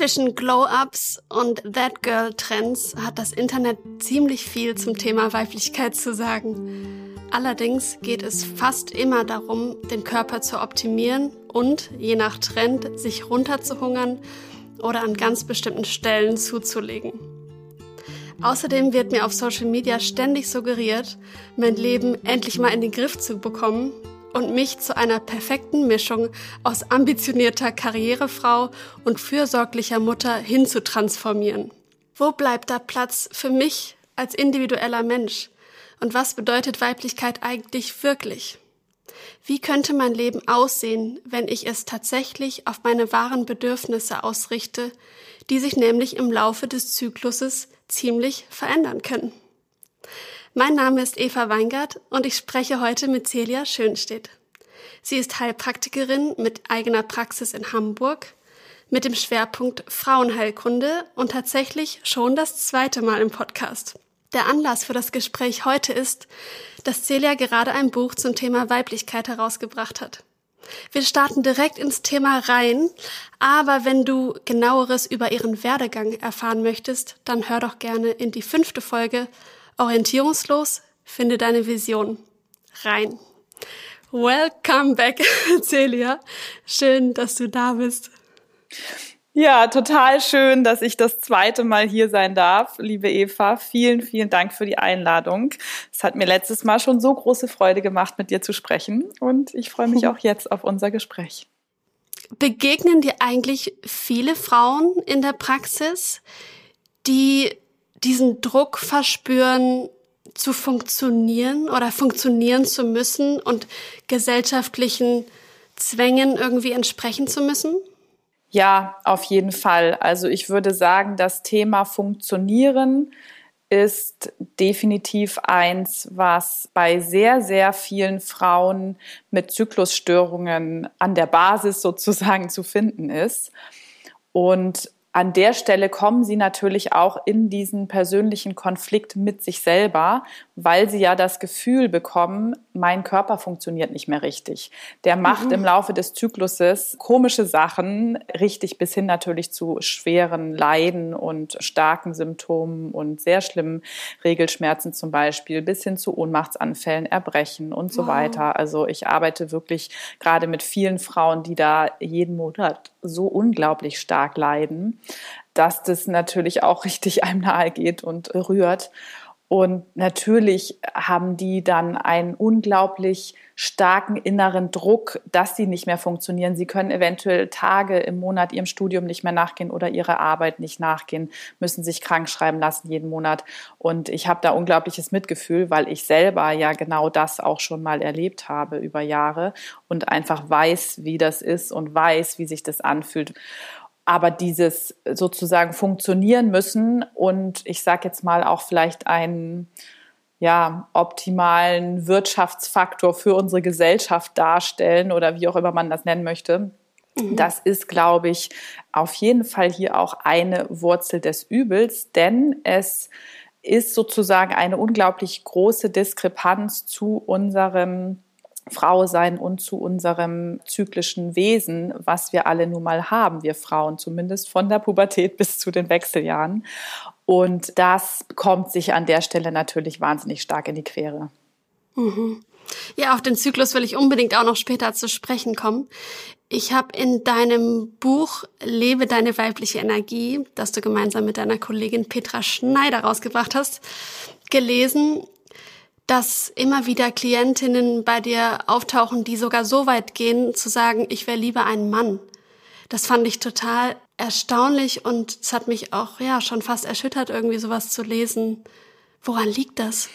Zwischen Glow-Ups und That Girl-Trends hat das Internet ziemlich viel zum Thema Weiblichkeit zu sagen. Allerdings geht es fast immer darum, den Körper zu optimieren und, je nach Trend, sich runterzuhungern oder an ganz bestimmten Stellen zuzulegen. Außerdem wird mir auf Social Media ständig suggeriert, mein Leben endlich mal in den Griff zu bekommen und mich zu einer perfekten Mischung aus ambitionierter Karrierefrau und fürsorglicher Mutter hin zu transformieren. Wo bleibt da Platz für mich als individueller Mensch? Und was bedeutet Weiblichkeit eigentlich wirklich? Wie könnte mein Leben aussehen, wenn ich es tatsächlich auf meine wahren Bedürfnisse ausrichte, die sich nämlich im Laufe des Zykluses ziemlich verändern können? Mein Name ist Eva Weingart und ich spreche heute mit Celia Schönstedt. Sie ist Heilpraktikerin mit eigener Praxis in Hamburg mit dem Schwerpunkt Frauenheilkunde und tatsächlich schon das zweite Mal im Podcast. Der Anlass für das Gespräch heute ist, dass Celia gerade ein Buch zum Thema Weiblichkeit herausgebracht hat. Wir starten direkt ins Thema rein, aber wenn du genaueres über ihren Werdegang erfahren möchtest, dann hör doch gerne in die fünfte Folge Orientierungslos, finde deine Vision. Rein. Welcome back, Celia. Schön, dass du da bist. Ja, total schön, dass ich das zweite Mal hier sein darf, liebe Eva. Vielen, vielen Dank für die Einladung. Es hat mir letztes Mal schon so große Freude gemacht, mit dir zu sprechen und ich freue mich auch jetzt auf unser Gespräch. Begegnen dir eigentlich viele Frauen in der Praxis, die diesen Druck verspüren, zu funktionieren oder funktionieren zu müssen und gesellschaftlichen Zwängen irgendwie entsprechen zu müssen? Ja, auf jeden Fall. Also ich würde sagen, das Thema Funktionieren ist definitiv eins, was bei sehr, sehr vielen Frauen mit Zyklusstörungen an der Basis sozusagen zu finden ist. Und an der Stelle kommen sie natürlich auch in diesen persönlichen Konflikt mit sich selber, weil sie ja das Gefühl bekommen, mein Körper funktioniert nicht mehr richtig. Der macht mhm. im Laufe des Zykluses komische Sachen, richtig bis hin natürlich zu schweren Leiden und starken Symptomen und sehr schlimmen Regelschmerzen zum Beispiel, bis hin zu Ohnmachtsanfällen, Erbrechen und so wow. weiter. Also ich arbeite wirklich gerade mit vielen Frauen, die da jeden Monat so unglaublich stark leiden, dass das natürlich auch richtig einem nahe geht und rührt. Und natürlich haben die dann einen unglaublich starken inneren Druck, dass sie nicht mehr funktionieren. Sie können eventuell Tage im Monat ihrem Studium nicht mehr nachgehen oder ihrer Arbeit nicht nachgehen, müssen sich krank schreiben lassen jeden Monat. Und ich habe da unglaubliches Mitgefühl, weil ich selber ja genau das auch schon mal erlebt habe über Jahre und einfach weiß, wie das ist und weiß, wie sich das anfühlt aber dieses sozusagen funktionieren müssen und ich sage jetzt mal auch vielleicht einen ja, optimalen Wirtschaftsfaktor für unsere Gesellschaft darstellen oder wie auch immer man das nennen möchte. Mhm. Das ist, glaube ich, auf jeden Fall hier auch eine Wurzel des Übels, denn es ist sozusagen eine unglaublich große Diskrepanz zu unserem Frau sein und zu unserem zyklischen Wesen, was wir alle nun mal haben, wir Frauen, zumindest von der Pubertät bis zu den Wechseljahren. Und das kommt sich an der Stelle natürlich wahnsinnig stark in die Quere. Mhm. Ja, auf den Zyklus will ich unbedingt auch noch später zu sprechen kommen. Ich habe in deinem Buch Lebe deine weibliche Energie, das du gemeinsam mit deiner Kollegin Petra Schneider rausgebracht hast, gelesen, dass immer wieder Klientinnen bei dir auftauchen, die sogar so weit gehen, zu sagen, ich wäre lieber ein Mann. Das fand ich total erstaunlich und es hat mich auch ja schon fast erschüttert, irgendwie sowas zu lesen. Woran liegt das?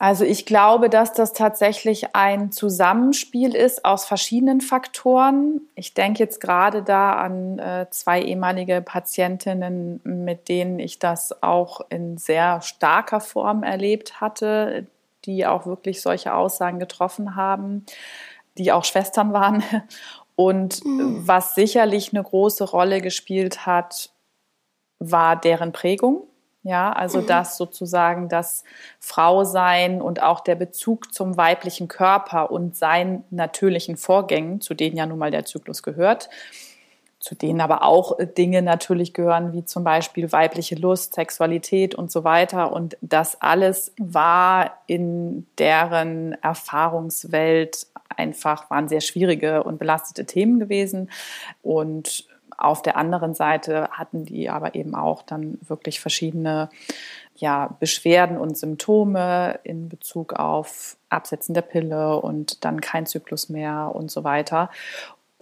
Also ich glaube, dass das tatsächlich ein Zusammenspiel ist aus verschiedenen Faktoren. Ich denke jetzt gerade da an äh, zwei ehemalige Patientinnen, mit denen ich das auch in sehr starker Form erlebt hatte, die auch wirklich solche Aussagen getroffen haben, die auch Schwestern waren. Und mhm. was sicherlich eine große Rolle gespielt hat, war deren Prägung. Ja, also mhm. das sozusagen das Frausein und auch der Bezug zum weiblichen Körper und seinen natürlichen Vorgängen, zu denen ja nun mal der Zyklus gehört, zu denen aber auch Dinge natürlich gehören, wie zum Beispiel weibliche Lust, Sexualität und so weiter. Und das alles war in deren Erfahrungswelt einfach, waren sehr schwierige und belastete Themen gewesen. Und auf der anderen Seite hatten die aber eben auch dann wirklich verschiedene ja, Beschwerden und Symptome in Bezug auf Absetzen der Pille und dann kein Zyklus mehr und so weiter.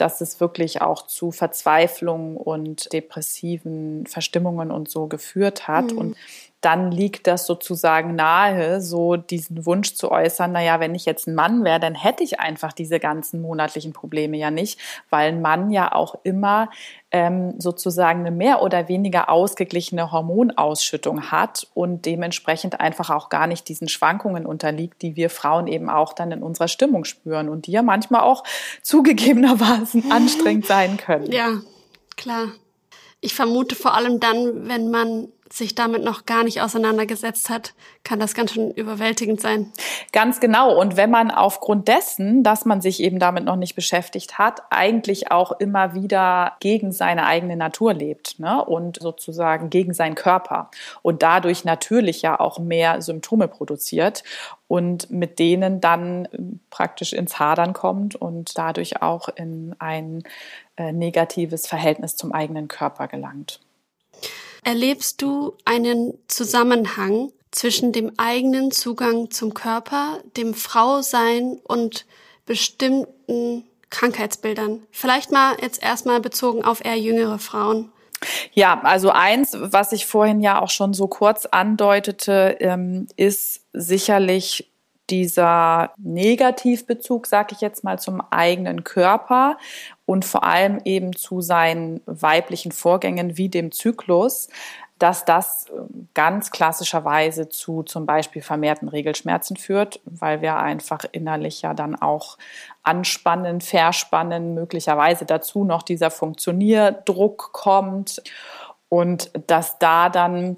Dass es wirklich auch zu Verzweiflung und depressiven Verstimmungen und so geführt hat. Mhm. Und dann liegt das sozusagen nahe, so diesen Wunsch zu äußern, naja, wenn ich jetzt ein Mann wäre, dann hätte ich einfach diese ganzen monatlichen Probleme ja nicht, weil ein Mann ja auch immer ähm, sozusagen eine mehr oder weniger ausgeglichene Hormonausschüttung hat und dementsprechend einfach auch gar nicht diesen Schwankungen unterliegt, die wir Frauen eben auch dann in unserer Stimmung spüren und die ja manchmal auch zugegebenermaßen anstrengend sein können. Ja, klar. Ich vermute vor allem dann, wenn man sich damit noch gar nicht auseinandergesetzt hat, kann das ganz schön überwältigend sein. Ganz genau. Und wenn man aufgrund dessen, dass man sich eben damit noch nicht beschäftigt hat, eigentlich auch immer wieder gegen seine eigene Natur lebt ne? und sozusagen gegen seinen Körper und dadurch natürlich ja auch mehr Symptome produziert und mit denen dann praktisch ins Hadern kommt und dadurch auch in ein äh, negatives Verhältnis zum eigenen Körper gelangt. Erlebst du einen Zusammenhang zwischen dem eigenen Zugang zum Körper, dem Frausein und bestimmten Krankheitsbildern? Vielleicht mal jetzt erstmal bezogen auf eher jüngere Frauen. Ja, also eins, was ich vorhin ja auch schon so kurz andeutete, ähm, ist sicherlich dieser Negativbezug, sag ich jetzt mal, zum eigenen Körper und vor allem eben zu seinen weiblichen Vorgängen wie dem Zyklus, dass das ähm, ganz klassischerweise zu zum Beispiel vermehrten Regelschmerzen führt, weil wir einfach innerlich ja dann auch anspannen, verspannen, möglicherweise dazu noch dieser Funktionierdruck kommt und dass da dann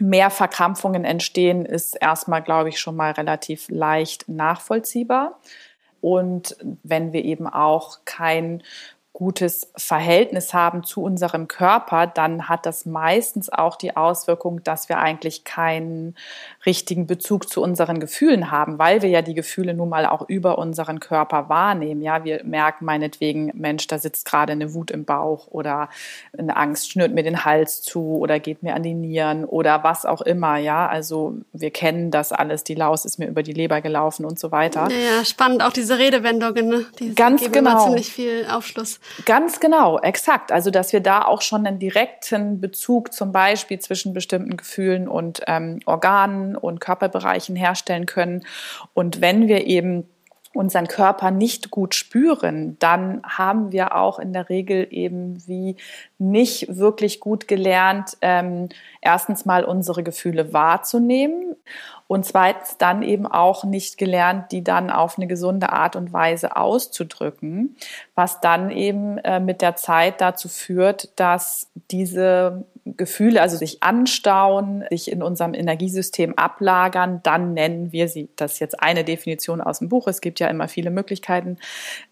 mehr Verkrampfungen entstehen, ist erstmal, glaube ich, schon mal relativ leicht nachvollziehbar. Und wenn wir eben auch kein gutes Verhältnis haben zu unserem Körper, dann hat das meistens auch die Auswirkung, dass wir eigentlich keinen richtigen Bezug zu unseren Gefühlen haben, weil wir ja die Gefühle nun mal auch über unseren Körper wahrnehmen. Ja, wir merken meinetwegen, Mensch, da sitzt gerade eine Wut im Bauch oder eine Angst schnürt mir den Hals zu oder geht mir an die Nieren oder was auch immer. Ja, also wir kennen das alles. Die Laus ist mir über die Leber gelaufen und so weiter. Ja, spannend auch diese Redewendungen. Ne? Die Ganz geben genau. immer ziemlich viel Aufschluss. Ganz genau, exakt. Also, dass wir da auch schon einen direkten Bezug zum Beispiel zwischen bestimmten Gefühlen und ähm, Organen und Körperbereichen herstellen können. Und wenn wir eben unseren Körper nicht gut spüren, dann haben wir auch in der Regel eben wie nicht wirklich gut gelernt, ähm, erstens mal unsere Gefühle wahrzunehmen und zweitens dann eben auch nicht gelernt, die dann auf eine gesunde Art und Weise auszudrücken, was dann eben äh, mit der Zeit dazu führt, dass diese Gefühle, also sich anstauen, sich in unserem Energiesystem ablagern, dann nennen wir sie, das ist jetzt eine Definition aus dem Buch, es gibt ja immer viele Möglichkeiten,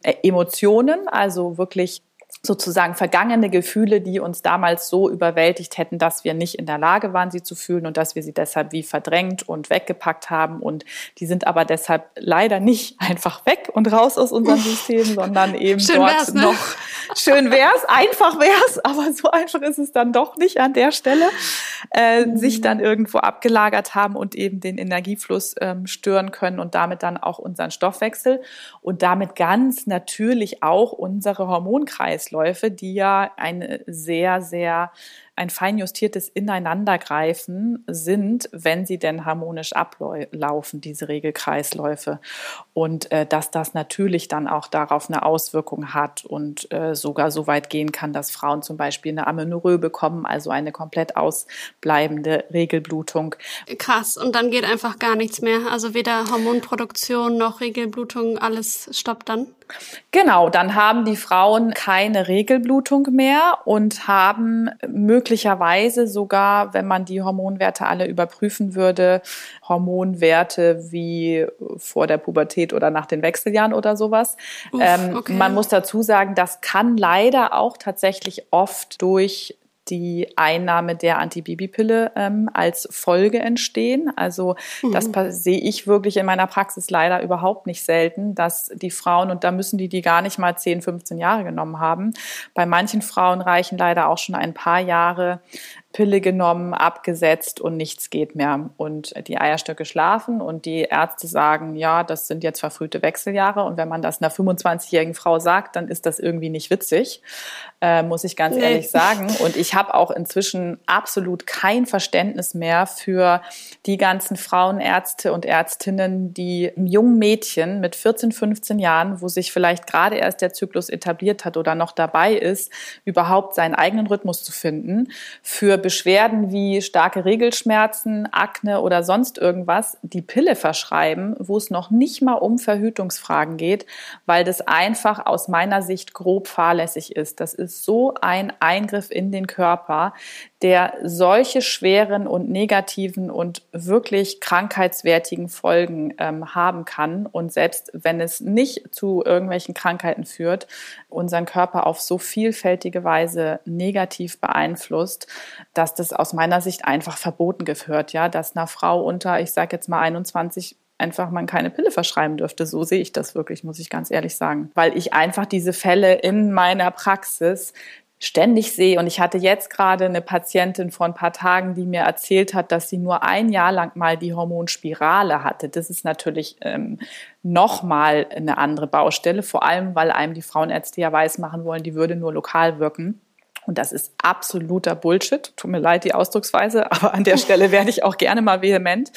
äh, Emotionen, also wirklich sozusagen vergangene Gefühle, die uns damals so überwältigt hätten, dass wir nicht in der Lage waren, sie zu fühlen und dass wir sie deshalb wie verdrängt und weggepackt haben. Und die sind aber deshalb leider nicht einfach weg und raus aus unserem System, sondern eben schön dort ne? noch. Schön wär's, einfach wär's, aber so einfach ist es dann doch nicht an der Stelle, äh, mhm. sich dann irgendwo abgelagert haben und eben den Energiefluss ähm, stören können und damit dann auch unseren Stoffwechsel und damit ganz natürlich auch unsere Hormonkreisläufe Abläufe, die ja eine sehr, sehr ein fein justiertes Ineinandergreifen sind, wenn sie denn harmonisch ablaufen, diese Regelkreisläufe. Und äh, dass das natürlich dann auch darauf eine Auswirkung hat und äh, sogar so weit gehen kann, dass Frauen zum Beispiel eine Amenorrhoe bekommen, also eine komplett ausbleibende Regelblutung. Krass, und dann geht einfach gar nichts mehr. Also weder Hormonproduktion noch Regelblutung, alles stoppt dann. Genau, dann haben die Frauen keine Regelblutung mehr und haben möglicherweise möglicherweise sogar, wenn man die Hormonwerte alle überprüfen würde, Hormonwerte wie vor der Pubertät oder nach den Wechseljahren oder sowas. Uff, ähm, okay. Man muss dazu sagen, das kann leider auch tatsächlich oft durch die Einnahme der Antibabypille ähm, als Folge entstehen. Also mhm. das sehe ich wirklich in meiner Praxis leider überhaupt nicht selten, dass die Frauen, und da müssen die die gar nicht mal 10, 15 Jahre genommen haben, bei manchen Frauen reichen leider auch schon ein paar Jahre Pille genommen, abgesetzt und nichts geht mehr. Und die Eierstöcke schlafen und die Ärzte sagen, ja, das sind jetzt verfrühte Wechseljahre. Und wenn man das einer 25-jährigen Frau sagt, dann ist das irgendwie nicht witzig, äh, muss ich ganz nee. ehrlich sagen. Und ich habe auch inzwischen absolut kein Verständnis mehr für die ganzen Frauenärzte und Ärztinnen, die jungen Mädchen mit 14, 15 Jahren, wo sich vielleicht gerade erst der Zyklus etabliert hat oder noch dabei ist, überhaupt seinen eigenen Rhythmus zu finden, für Beschwerden wie starke Regelschmerzen, Akne oder sonst irgendwas die Pille verschreiben, wo es noch nicht mal um Verhütungsfragen geht, weil das einfach aus meiner Sicht grob fahrlässig ist. Das ist so ein Eingriff in den Körper, der solche schweren und negativen und wirklich krankheitswertigen Folgen ähm, haben kann. Und selbst wenn es nicht zu irgendwelchen Krankheiten führt, unseren Körper auf so vielfältige Weise negativ beeinflusst, dass das aus meiner Sicht einfach verboten gehört, ja, dass einer Frau unter, ich sage jetzt mal 21 einfach man keine Pille verschreiben dürfte. So sehe ich das wirklich, muss ich ganz ehrlich sagen. Weil ich einfach diese Fälle in meiner Praxis ständig sehe. Und ich hatte jetzt gerade eine Patientin vor ein paar Tagen, die mir erzählt hat, dass sie nur ein Jahr lang mal die Hormonspirale hatte. Das ist natürlich ähm, nochmal eine andere Baustelle, vor allem weil einem die Frauenärzte ja weiß machen wollen, die würde nur lokal wirken. Und das ist absoluter Bullshit. Tut mir leid, die Ausdrucksweise, aber an der Stelle werde ich auch gerne mal vehement,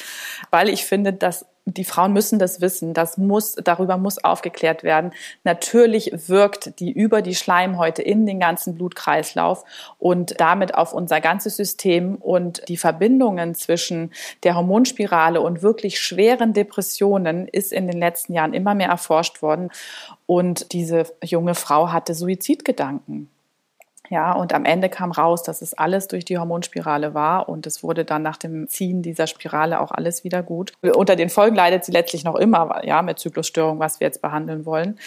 weil ich finde, dass die Frauen müssen das wissen. Das muss, darüber muss aufgeklärt werden. Natürlich wirkt die über die Schleimhäute in den ganzen Blutkreislauf und damit auf unser ganzes System und die Verbindungen zwischen der Hormonspirale und wirklich schweren Depressionen ist in den letzten Jahren immer mehr erforscht worden. Und diese junge Frau hatte Suizidgedanken. Ja, und am Ende kam raus, dass es alles durch die Hormonspirale war und es wurde dann nach dem Ziehen dieser Spirale auch alles wieder gut. Unter den Folgen leidet sie letztlich noch immer, ja, mit Zyklusstörung, was wir jetzt behandeln wollen.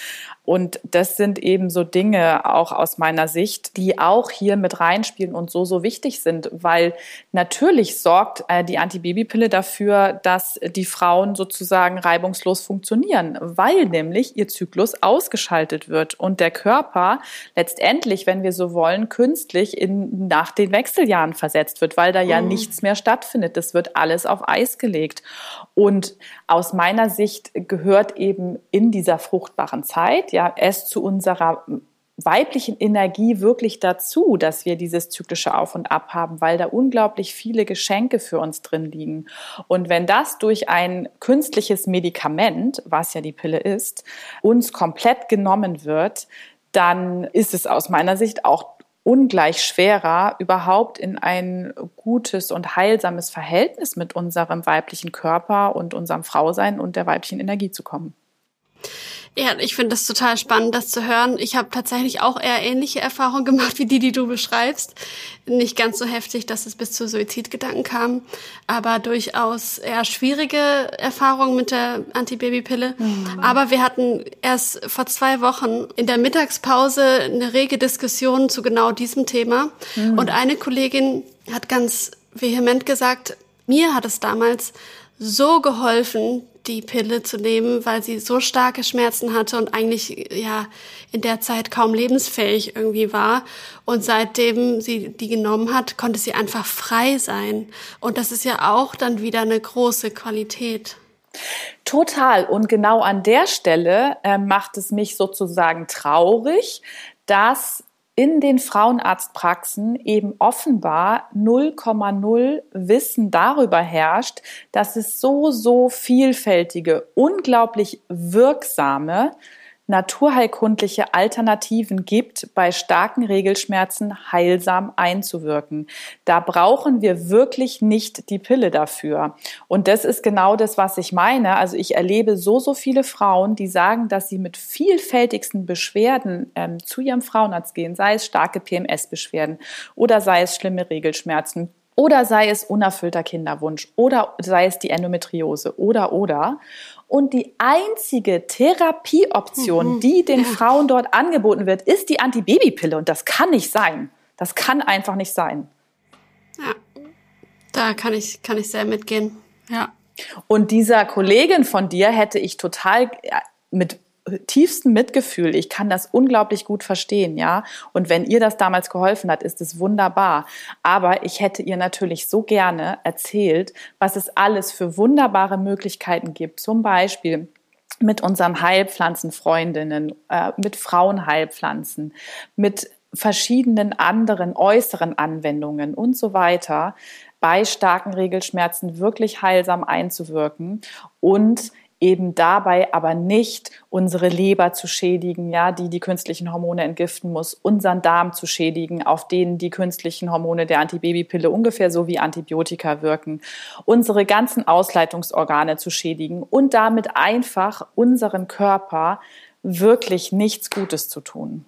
Und das sind eben so Dinge auch aus meiner Sicht, die auch hier mit reinspielen und so, so wichtig sind, weil natürlich sorgt äh, die Antibabypille dafür, dass die Frauen sozusagen reibungslos funktionieren, weil nämlich ihr Zyklus ausgeschaltet wird und der Körper letztendlich, wenn wir so wollen, künstlich in, nach den Wechseljahren versetzt wird, weil da ja mhm. nichts mehr stattfindet. Das wird alles auf Eis gelegt. Und aus meiner Sicht gehört eben in dieser fruchtbaren Zeit, ja, es zu unserer weiblichen Energie wirklich dazu, dass wir dieses zyklische Auf und Ab haben, weil da unglaublich viele Geschenke für uns drin liegen. Und wenn das durch ein künstliches Medikament, was ja die Pille ist, uns komplett genommen wird, dann ist es aus meiner Sicht auch ungleich schwerer, überhaupt in ein gutes und heilsames Verhältnis mit unserem weiblichen Körper und unserem Frausein und der weiblichen Energie zu kommen. Ja, ich finde das total spannend, das zu hören. Ich habe tatsächlich auch eher ähnliche Erfahrungen gemacht wie die, die du beschreibst. Nicht ganz so heftig, dass es bis zu Suizidgedanken kam, aber durchaus eher schwierige Erfahrungen mit der Antibabypille. Mhm. Aber wir hatten erst vor zwei Wochen in der Mittagspause eine rege Diskussion zu genau diesem Thema. Mhm. Und eine Kollegin hat ganz vehement gesagt, mir hat es damals so geholfen, die Pille zu nehmen, weil sie so starke Schmerzen hatte und eigentlich ja in der Zeit kaum lebensfähig irgendwie war. Und seitdem sie die genommen hat, konnte sie einfach frei sein. Und das ist ja auch dann wieder eine große Qualität. Total. Und genau an der Stelle äh, macht es mich sozusagen traurig, dass in den Frauenarztpraxen eben offenbar 0,0 Wissen darüber herrscht, dass es so, so vielfältige, unglaublich wirksame naturheilkundliche Alternativen gibt, bei starken Regelschmerzen heilsam einzuwirken. Da brauchen wir wirklich nicht die Pille dafür. Und das ist genau das, was ich meine. Also ich erlebe so, so viele Frauen, die sagen, dass sie mit vielfältigsten Beschwerden ähm, zu ihrem Frauenarzt gehen, sei es starke PMS-Beschwerden oder sei es schlimme Regelschmerzen oder sei es unerfüllter Kinderwunsch oder sei es die Endometriose oder oder. Und die einzige Therapieoption, mhm. die den. Frauen dort angeboten wird, ist die Antibabypille. Und das kann nicht sein. Das kann einfach nicht sein. Ja, da kann ich, kann ich sehr mitgehen. Ja. Und dieser Kollegin von dir hätte ich total mit tiefstem Mitgefühl. Ich kann das unglaublich gut verstehen, ja. Und wenn ihr das damals geholfen hat, ist es wunderbar. Aber ich hätte ihr natürlich so gerne erzählt, was es alles für wunderbare Möglichkeiten gibt. Zum Beispiel mit unseren Heilpflanzenfreundinnen, äh, mit Frauenheilpflanzen, mit verschiedenen anderen äußeren Anwendungen und so weiter bei starken Regelschmerzen wirklich heilsam einzuwirken und eben dabei aber nicht unsere Leber zu schädigen, ja, die die künstlichen Hormone entgiften muss, unseren Darm zu schädigen, auf denen die künstlichen Hormone der Antibabypille ungefähr so wie Antibiotika wirken, unsere ganzen Ausleitungsorgane zu schädigen und damit einfach unseren Körper wirklich nichts Gutes zu tun.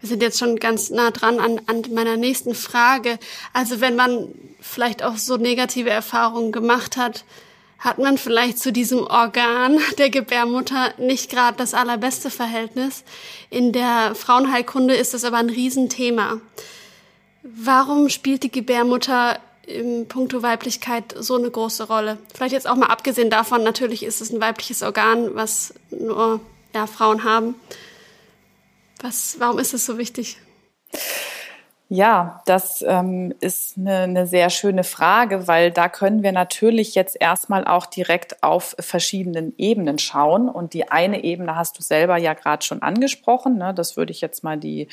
Wir sind jetzt schon ganz nah dran an, an meiner nächsten Frage. Also wenn man vielleicht auch so negative Erfahrungen gemacht hat, hat man vielleicht zu diesem Organ der Gebärmutter nicht gerade das allerbeste Verhältnis. In der Frauenheilkunde ist das aber ein Riesenthema. Warum spielt die Gebärmutter im Punkto Weiblichkeit so eine große Rolle? Vielleicht jetzt auch mal abgesehen davon, natürlich ist es ein weibliches Organ, was nur ja, Frauen haben. Was, warum ist es so wichtig? Ja, das ähm, ist eine, eine sehr schöne Frage, weil da können wir natürlich jetzt erstmal auch direkt auf verschiedenen Ebenen schauen. Und die eine Ebene hast du selber ja gerade schon angesprochen. Ne? Das würde ich jetzt mal die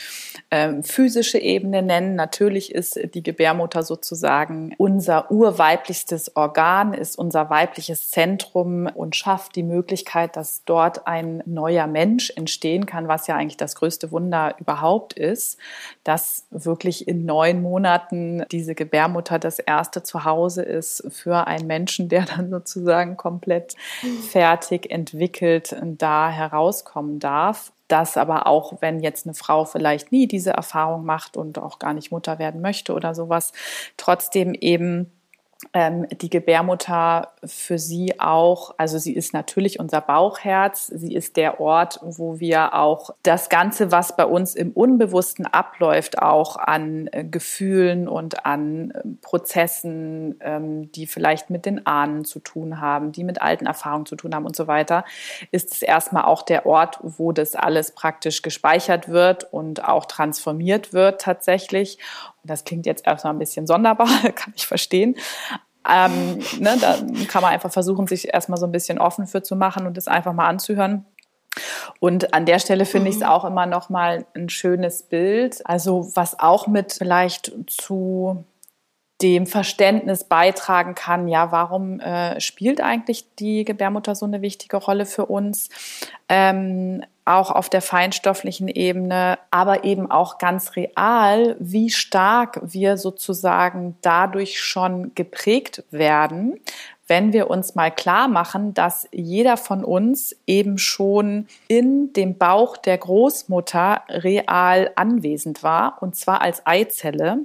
ähm, physische Ebene nennen. Natürlich ist die Gebärmutter sozusagen unser urweiblichstes Organ, ist unser weibliches Zentrum und schafft die Möglichkeit, dass dort ein neuer Mensch entstehen kann, was ja eigentlich das größte Wunder überhaupt ist, dass wirklich wirklich in neun Monaten diese Gebärmutter das erste Zuhause ist für einen Menschen, der dann sozusagen komplett fertig entwickelt da herauskommen darf. Das aber auch, wenn jetzt eine Frau vielleicht nie diese Erfahrung macht und auch gar nicht Mutter werden möchte oder sowas, trotzdem eben ähm, die Gebärmutter für sie auch, also sie ist natürlich unser Bauchherz, sie ist der Ort, wo wir auch das Ganze, was bei uns im Unbewussten abläuft, auch an äh, Gefühlen und an äh, Prozessen, ähm, die vielleicht mit den Ahnen zu tun haben, die mit alten Erfahrungen zu tun haben und so weiter, ist es erstmal auch der Ort, wo das alles praktisch gespeichert wird und auch transformiert wird tatsächlich. Das klingt jetzt erstmal ein bisschen sonderbar, kann ich verstehen. Ähm, ne, da kann man einfach versuchen, sich erstmal so ein bisschen offen für zu machen und das einfach mal anzuhören. Und an der Stelle finde ich es mhm. auch immer noch mal ein schönes Bild. Also was auch mit vielleicht zu dem Verständnis beitragen kann, ja, warum äh, spielt eigentlich die Gebärmutter so eine wichtige Rolle für uns? Ähm, auch auf der feinstofflichen Ebene, aber eben auch ganz real, wie stark wir sozusagen dadurch schon geprägt werden, wenn wir uns mal klar machen, dass jeder von uns eben schon in dem Bauch der Großmutter real anwesend war, und zwar als Eizelle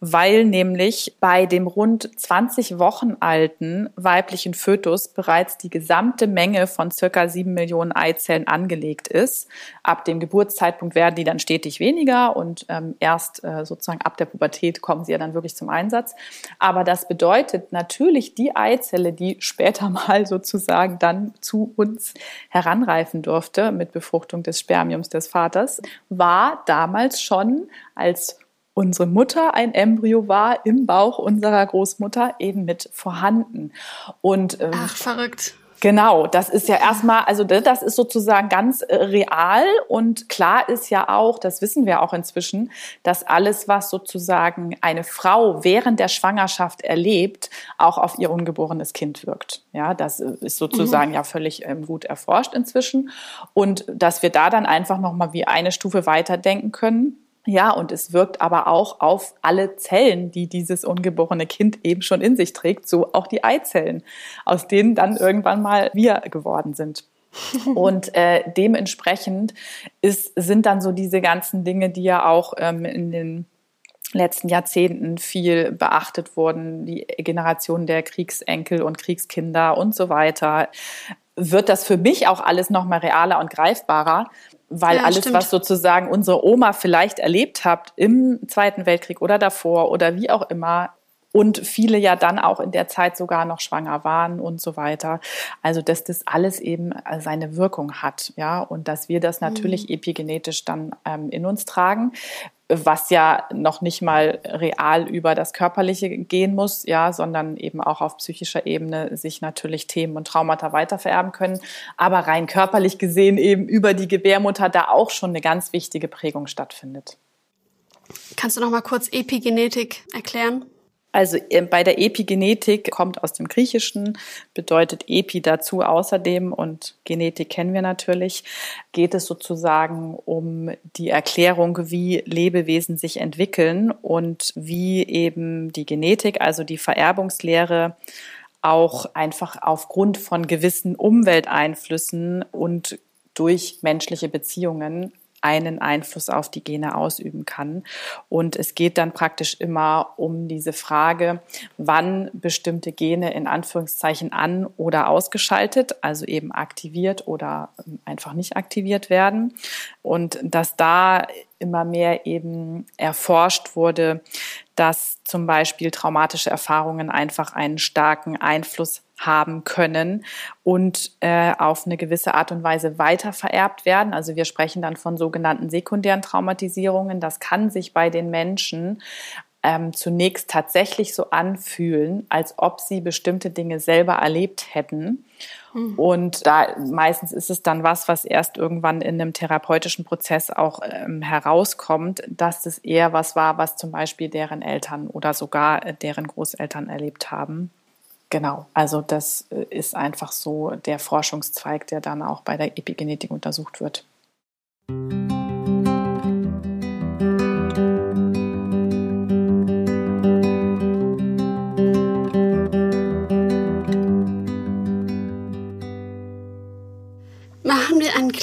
weil nämlich bei dem rund 20 Wochen alten weiblichen Fötus bereits die gesamte Menge von circa 7 Millionen Eizellen angelegt ist. Ab dem Geburtszeitpunkt werden die dann stetig weniger und ähm, erst äh, sozusagen ab der Pubertät kommen sie ja dann wirklich zum Einsatz. Aber das bedeutet natürlich die Eizelle, die später mal sozusagen dann zu uns heranreifen durfte mit Befruchtung des Spermiums des Vaters, war damals schon als unsere Mutter ein Embryo war im Bauch unserer Großmutter eben mit vorhanden. Und ähm, ach verrückt. Genau, das ist ja erstmal, also das ist sozusagen ganz äh, real und klar ist ja auch, das wissen wir auch inzwischen, dass alles, was sozusagen eine Frau während der Schwangerschaft erlebt, auch auf ihr ungeborenes Kind wirkt. Ja, das äh, ist sozusagen mhm. ja völlig ähm, gut erforscht inzwischen und dass wir da dann einfach noch mal wie eine Stufe weiterdenken können ja, und es wirkt aber auch auf alle Zellen, die dieses ungeborene Kind eben schon in sich trägt, so auch die Eizellen, aus denen dann irgendwann mal wir geworden sind. Und äh, dementsprechend ist, sind dann so diese ganzen Dinge, die ja auch ähm, in den letzten Jahrzehnten viel beachtet wurden, die Generation der Kriegsenkel und Kriegskinder und so weiter, wird das für mich auch alles noch mal realer und greifbarer weil ja, alles, stimmt. was sozusagen unsere Oma vielleicht erlebt hat im Zweiten Weltkrieg oder davor oder wie auch immer, und viele ja dann auch in der Zeit sogar noch schwanger waren und so weiter. Also dass das alles eben seine Wirkung hat, ja, und dass wir das natürlich mhm. epigenetisch dann ähm, in uns tragen was ja noch nicht mal real über das Körperliche gehen muss, ja, sondern eben auch auf psychischer Ebene sich natürlich Themen und Traumata weitervererben können, aber rein körperlich gesehen eben über die Gebärmutter da auch schon eine ganz wichtige Prägung stattfindet. Kannst du noch mal kurz Epigenetik erklären? Also äh, bei der Epigenetik kommt aus dem Griechischen, bedeutet Epi dazu außerdem und Genetik kennen wir natürlich, geht es sozusagen um die Erklärung, wie Lebewesen sich entwickeln und wie eben die Genetik, also die Vererbungslehre, auch einfach aufgrund von gewissen Umwelteinflüssen und durch menschliche Beziehungen einen Einfluss auf die Gene ausüben kann. Und es geht dann praktisch immer um diese Frage, wann bestimmte Gene in Anführungszeichen an oder ausgeschaltet, also eben aktiviert oder ähm, einfach nicht aktiviert werden. Und dass da immer mehr eben erforscht wurde, dass zum Beispiel traumatische Erfahrungen einfach einen starken Einfluss haben können und äh, auf eine gewisse Art und Weise weiter vererbt werden. Also wir sprechen dann von sogenannten sekundären Traumatisierungen. Das kann sich bei den Menschen ähm, zunächst tatsächlich so anfühlen, als ob sie bestimmte Dinge selber erlebt hätten. Mhm. Und da meistens ist es dann was, was erst irgendwann in einem therapeutischen Prozess auch ähm, herauskommt, dass das eher was war, was zum Beispiel deren Eltern oder sogar äh, deren Großeltern erlebt haben. Genau, also das äh, ist einfach so der Forschungszweig, der dann auch bei der Epigenetik untersucht wird. Machen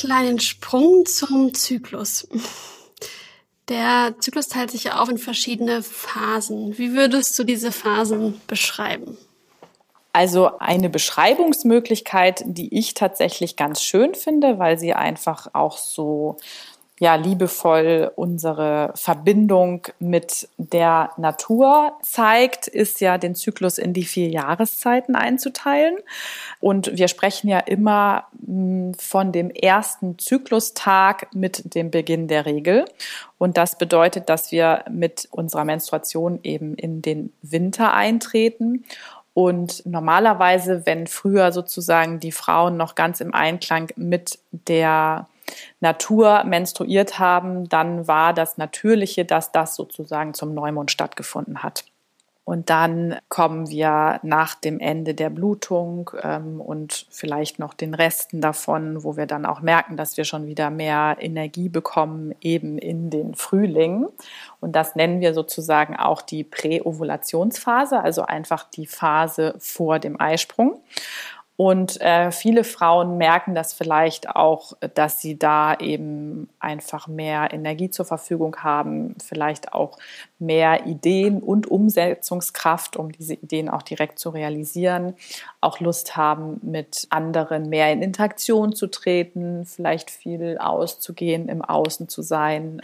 kleinen Sprung zum Zyklus. Der Zyklus teilt sich ja auf in verschiedene Phasen. Wie würdest du diese Phasen beschreiben? Also eine Beschreibungsmöglichkeit, die ich tatsächlich ganz schön finde, weil sie einfach auch so ja, liebevoll unsere Verbindung mit der Natur zeigt, ist ja den Zyklus in die vier Jahreszeiten einzuteilen. Und wir sprechen ja immer hm, von dem ersten Zyklustag mit dem Beginn der Regel. Und das bedeutet, dass wir mit unserer Menstruation eben in den Winter eintreten und normalerweise, wenn früher sozusagen die Frauen noch ganz im Einklang mit der Natur menstruiert haben, dann war das Natürliche, dass das sozusagen zum Neumond stattgefunden hat. Und dann kommen wir nach dem Ende der Blutung ähm, und vielleicht noch den Resten davon, wo wir dann auch merken, dass wir schon wieder mehr Energie bekommen, eben in den Frühling. Und das nennen wir sozusagen auch die Präovulationsphase, also einfach die Phase vor dem Eisprung. Und äh, viele Frauen merken das vielleicht auch, dass sie da eben einfach mehr Energie zur Verfügung haben, vielleicht auch mehr Ideen und Umsetzungskraft, um diese Ideen auch direkt zu realisieren, auch Lust haben, mit anderen mehr in Interaktion zu treten, vielleicht viel auszugehen, im Außen zu sein,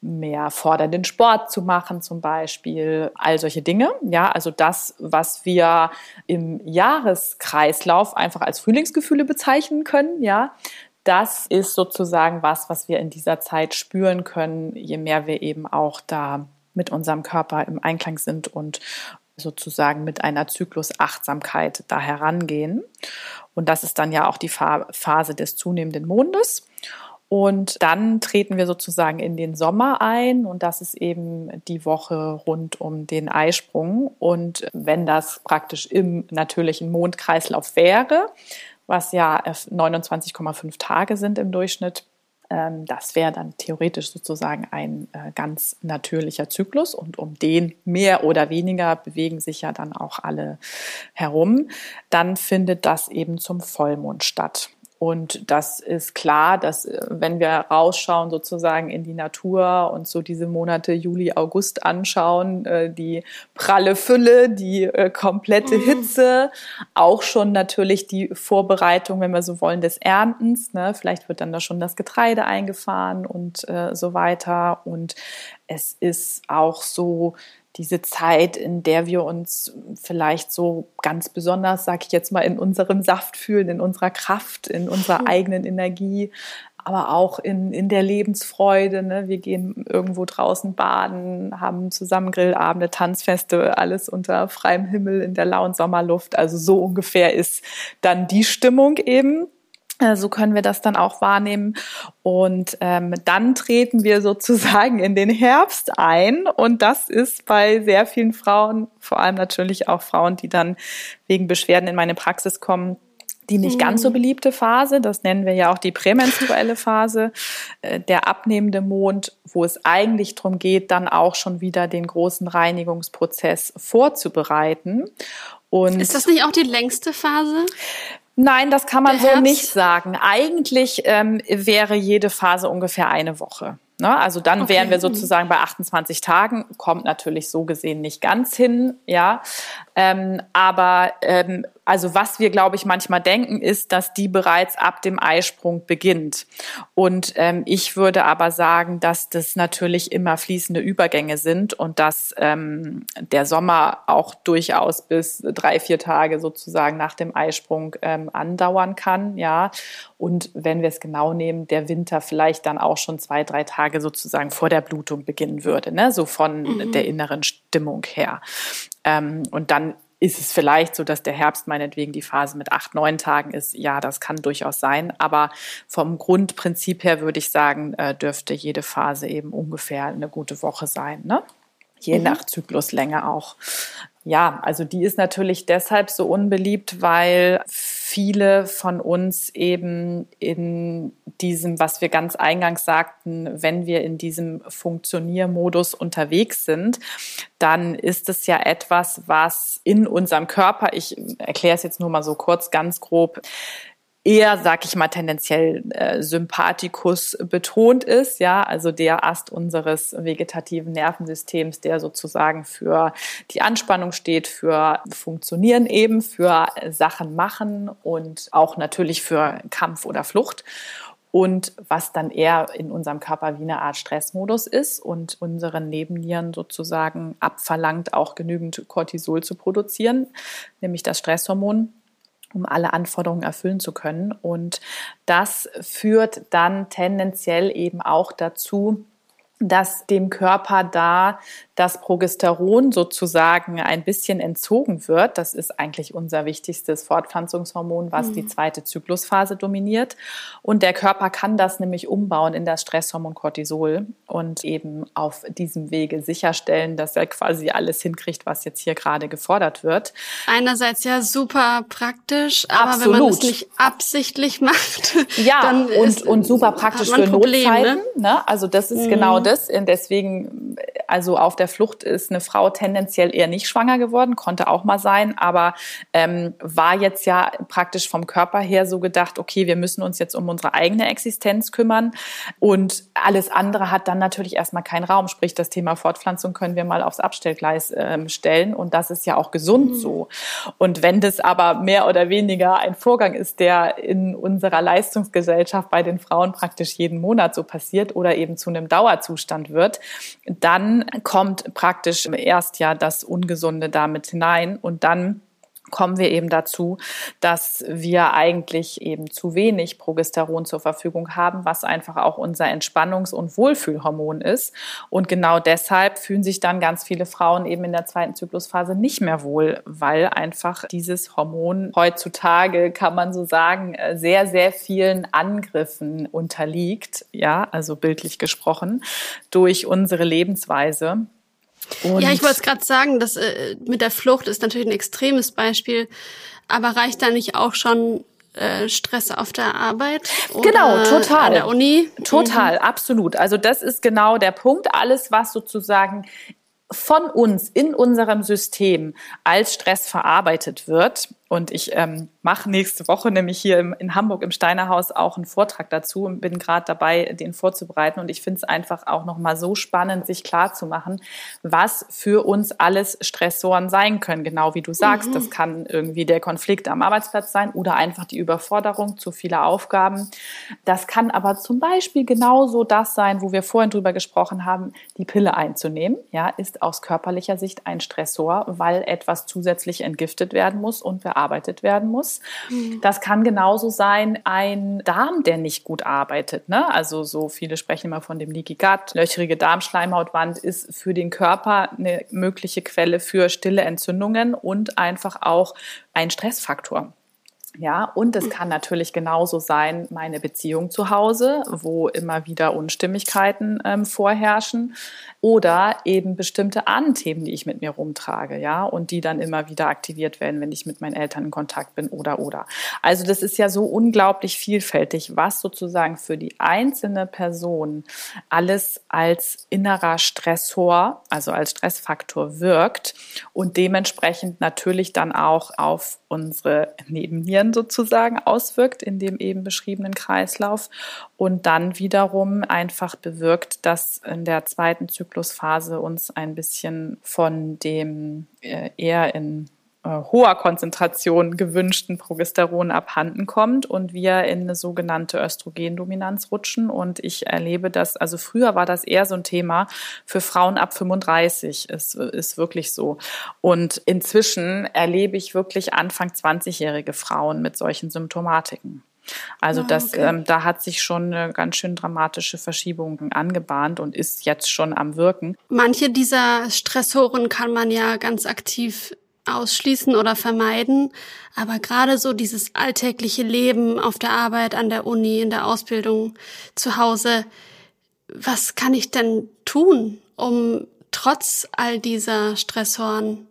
mehr fordernden Sport zu machen zum Beispiel, all solche Dinge. Ja, also das, was wir im Jahreskreislauf einfach als Frühlingsgefühle bezeichnen können, ja, das ist sozusagen was, was wir in dieser Zeit spüren können, je mehr wir eben auch da mit unserem Körper im Einklang sind und sozusagen mit einer Zyklusachtsamkeit da herangehen. Und das ist dann ja auch die Phase des zunehmenden Mondes. Und dann treten wir sozusagen in den Sommer ein und das ist eben die Woche rund um den Eisprung. Und wenn das praktisch im natürlichen Mondkreislauf wäre, was ja 29,5 Tage sind im Durchschnitt, ähm, das wäre dann theoretisch sozusagen ein äh, ganz natürlicher Zyklus und um den mehr oder weniger bewegen sich ja dann auch alle herum. Dann findet das eben zum Vollmond statt. Und das ist klar, dass äh, wenn wir rausschauen sozusagen in die Natur und so diese Monate Juli, August anschauen, äh, die pralle Fülle, die äh, komplette mhm. Hitze, auch schon natürlich die Vorbereitung, wenn wir so wollen, des Erntens. Ne? Vielleicht wird dann da schon das Getreide eingefahren und so weiter. Und es ist auch so, diese Zeit, in der wir uns vielleicht so ganz besonders, sag ich jetzt mal, in unserem Saft fühlen, in unserer Kraft, in unserer hm. eigenen Energie, aber auch in, in der Lebensfreude. Ne? Wir gehen irgendwo draußen baden, haben zusammen Grillabende, Tanzfeste, alles unter freiem Himmel in der lauen Sommerluft. Also so ungefähr ist dann die Stimmung eben. Äh, so können wir das dann auch wahrnehmen. Und ähm, dann treten wir sozusagen in den Herbst ein. Und das ist bei sehr vielen Frauen, vor allem natürlich auch Frauen, die dann wegen Beschwerden in meine Praxis kommen, die nicht ganz so mhm. beliebte Phase, das nennen wir ja auch die prämenstruelle Phase, äh, der abnehmende Mond, wo es eigentlich darum geht, dann auch schon wieder den großen Reinigungsprozess vorzubereiten. Und ist das nicht auch die längste Phase? Nein, das kann man so nicht sagen. Eigentlich ähm, wäre jede Phase ungefähr eine Woche. Ne? Also dann okay. wären wir sozusagen bei 28 Tagen, kommt natürlich so gesehen nicht ganz hin, ja. Ähm, aber ähm, also was wir, glaube ich, manchmal denken, ist, dass die bereits ab dem Eisprung beginnt. Und ähm, ich würde aber sagen, dass das natürlich immer fließende Übergänge sind und dass ähm, der Sommer auch durchaus bis drei, vier Tage sozusagen nach dem Eisprung ähm, andauern kann. Ja. Und wenn wir es genau nehmen, der Winter vielleicht dann auch schon zwei, drei Tage sozusagen vor der Blutung beginnen würde, ne? so von mhm. der inneren Stimmung her. Ähm, und dann ist es vielleicht so, dass der Herbst meinetwegen die Phase mit acht, neun Tagen ist. Ja, das kann durchaus sein. Aber vom Grundprinzip her würde ich sagen, äh, dürfte jede Phase eben ungefähr eine gute Woche sein. Ne? Je mhm. nach Zykluslänge auch. Ja, also die ist natürlich deshalb so unbeliebt, weil viele von uns eben in diesem, was wir ganz eingangs sagten, wenn wir in diesem Funktioniermodus unterwegs sind, dann ist es ja etwas, was in unserem Körper, ich erkläre es jetzt nur mal so kurz, ganz grob, eher, sag ich mal, tendenziell äh, Sympathikus betont ist, ja, also der Ast unseres vegetativen Nervensystems, der sozusagen für die Anspannung steht, für Funktionieren eben, für Sachen machen und auch natürlich für Kampf oder Flucht. Und was dann eher in unserem Körper wie eine Art Stressmodus ist und unseren Nebennieren sozusagen abverlangt, auch genügend Cortisol zu produzieren, nämlich das Stresshormon um alle Anforderungen erfüllen zu können. Und das führt dann tendenziell eben auch dazu, dass dem Körper da dass Progesteron sozusagen ein bisschen entzogen wird. Das ist eigentlich unser wichtigstes Fortpflanzungshormon, was mhm. die zweite Zyklusphase dominiert. Und der Körper kann das nämlich umbauen in das Stresshormon Cortisol und eben auf diesem Wege sicherstellen, dass er quasi alles hinkriegt, was jetzt hier gerade gefordert wird. Einerseits ja super praktisch, aber Absolut. wenn man es nicht absichtlich macht, ja, dann und, ist, und super praktisch für Problem, Notzeiten. Ne? Also das ist genau mhm. genau das. Und deswegen, also auf der Flucht ist eine Frau tendenziell eher nicht schwanger geworden, konnte auch mal sein, aber ähm, war jetzt ja praktisch vom Körper her so gedacht, okay, wir müssen uns jetzt um unsere eigene Existenz kümmern und alles andere hat dann natürlich erstmal keinen Raum. Sprich, das Thema Fortpflanzung können wir mal aufs Abstellgleis ähm, stellen und das ist ja auch gesund mhm. so. Und wenn das aber mehr oder weniger ein Vorgang ist, der in unserer Leistungsgesellschaft bei den Frauen praktisch jeden Monat so passiert oder eben zu einem Dauerzustand wird, dann kommt praktisch erst ja das Ungesunde damit hinein und dann kommen wir eben dazu, dass wir eigentlich eben zu wenig Progesteron zur Verfügung haben, was einfach auch unser Entspannungs- und Wohlfühlhormon ist. Und genau deshalb fühlen sich dann ganz viele Frauen eben in der zweiten Zyklusphase nicht mehr wohl, weil einfach dieses Hormon heutzutage, kann man so sagen, sehr, sehr vielen Angriffen unterliegt, ja, also bildlich gesprochen, durch unsere Lebensweise. Und ja, ich wollte es gerade sagen, das äh, mit der Flucht ist natürlich ein extremes Beispiel, aber reicht da nicht auch schon äh, Stress auf der Arbeit? Genau, total. An der Uni? Total, mhm. absolut. Also das ist genau der Punkt. Alles, was sozusagen von uns in unserem System als Stress verarbeitet wird, und ich ähm, mache nächste Woche nämlich hier im, in Hamburg im Steinerhaus auch einen Vortrag dazu und bin gerade dabei, den vorzubereiten. Und ich finde es einfach auch nochmal so spannend, sich klar zu machen, was für uns alles Stressoren sein können. Genau wie du sagst, mhm. das kann irgendwie der Konflikt am Arbeitsplatz sein oder einfach die Überforderung, zu viele Aufgaben. Das kann aber zum Beispiel genauso das sein, wo wir vorhin drüber gesprochen haben, die Pille einzunehmen. Ja, ist aus körperlicher Sicht ein Stressor, weil etwas zusätzlich entgiftet werden muss und wir bearbeitet werden muss. Mhm. Das kann genauso sein ein Darm, der nicht gut arbeitet. Ne? Also so viele sprechen immer von dem Leaky Gut. Löcherige Darmschleimhautwand ist für den Körper eine mögliche Quelle für stille Entzündungen und einfach auch ein Stressfaktor. Ja, und es kann natürlich genauso sein, meine Beziehung zu Hause, wo immer wieder Unstimmigkeiten ähm, vorherrschen oder eben bestimmte Ahnenthemen, die ich mit mir rumtrage, ja, und die dann immer wieder aktiviert werden, wenn ich mit meinen Eltern in Kontakt bin oder oder. Also das ist ja so unglaublich vielfältig, was sozusagen für die einzelne Person alles als innerer Stressor, also als Stressfaktor wirkt und dementsprechend natürlich dann auch auf unsere Nebennieren sozusagen auswirkt in dem eben beschriebenen Kreislauf und dann wiederum einfach bewirkt, dass in der zweiten Zyklusphase uns ein bisschen von dem äh, eher in hoher Konzentration gewünschten Progesteron abhanden kommt und wir in eine sogenannte Östrogendominanz rutschen. Und ich erlebe das, also früher war das eher so ein Thema für Frauen ab 35, ist, ist wirklich so. Und inzwischen erlebe ich wirklich Anfang 20-jährige Frauen mit solchen Symptomatiken. Also ah, das, okay. ähm, da hat sich schon eine ganz schön dramatische Verschiebung angebahnt und ist jetzt schon am Wirken. Manche dieser Stressoren kann man ja ganz aktiv ausschließen oder vermeiden. Aber gerade so dieses alltägliche Leben auf der Arbeit, an der Uni, in der Ausbildung, zu Hause, was kann ich denn tun, um trotz all dieser Stressoren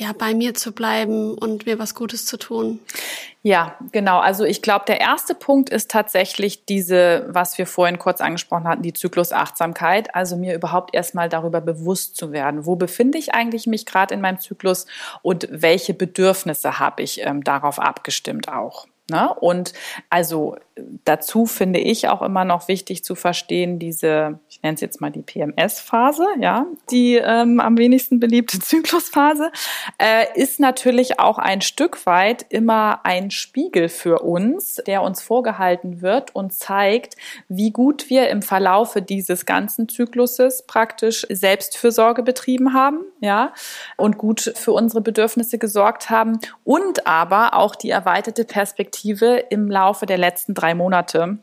ja, bei mir zu bleiben und mir was Gutes zu tun. Ja, genau. Also ich glaube, der erste Punkt ist tatsächlich diese, was wir vorhin kurz angesprochen hatten, die Zyklusachtsamkeit. Also mir überhaupt erstmal darüber bewusst zu werden, wo befinde ich eigentlich mich gerade in meinem Zyklus und welche Bedürfnisse habe ich ähm, darauf abgestimmt auch. Ne? Und also dazu finde ich auch immer noch wichtig zu verstehen, diese, ich nenne es jetzt mal die PMS-Phase, ja, die ähm, am wenigsten beliebte Zyklusphase, äh, ist natürlich auch ein Stück weit immer ein Spiegel für uns, der uns vorgehalten wird und zeigt, wie gut wir im Verlaufe dieses ganzen Zykluses praktisch Selbstfürsorge betrieben haben, ja, und gut für unsere Bedürfnisse gesorgt haben und aber auch die erweiterte Perspektive im Laufe der letzten drei drei Monate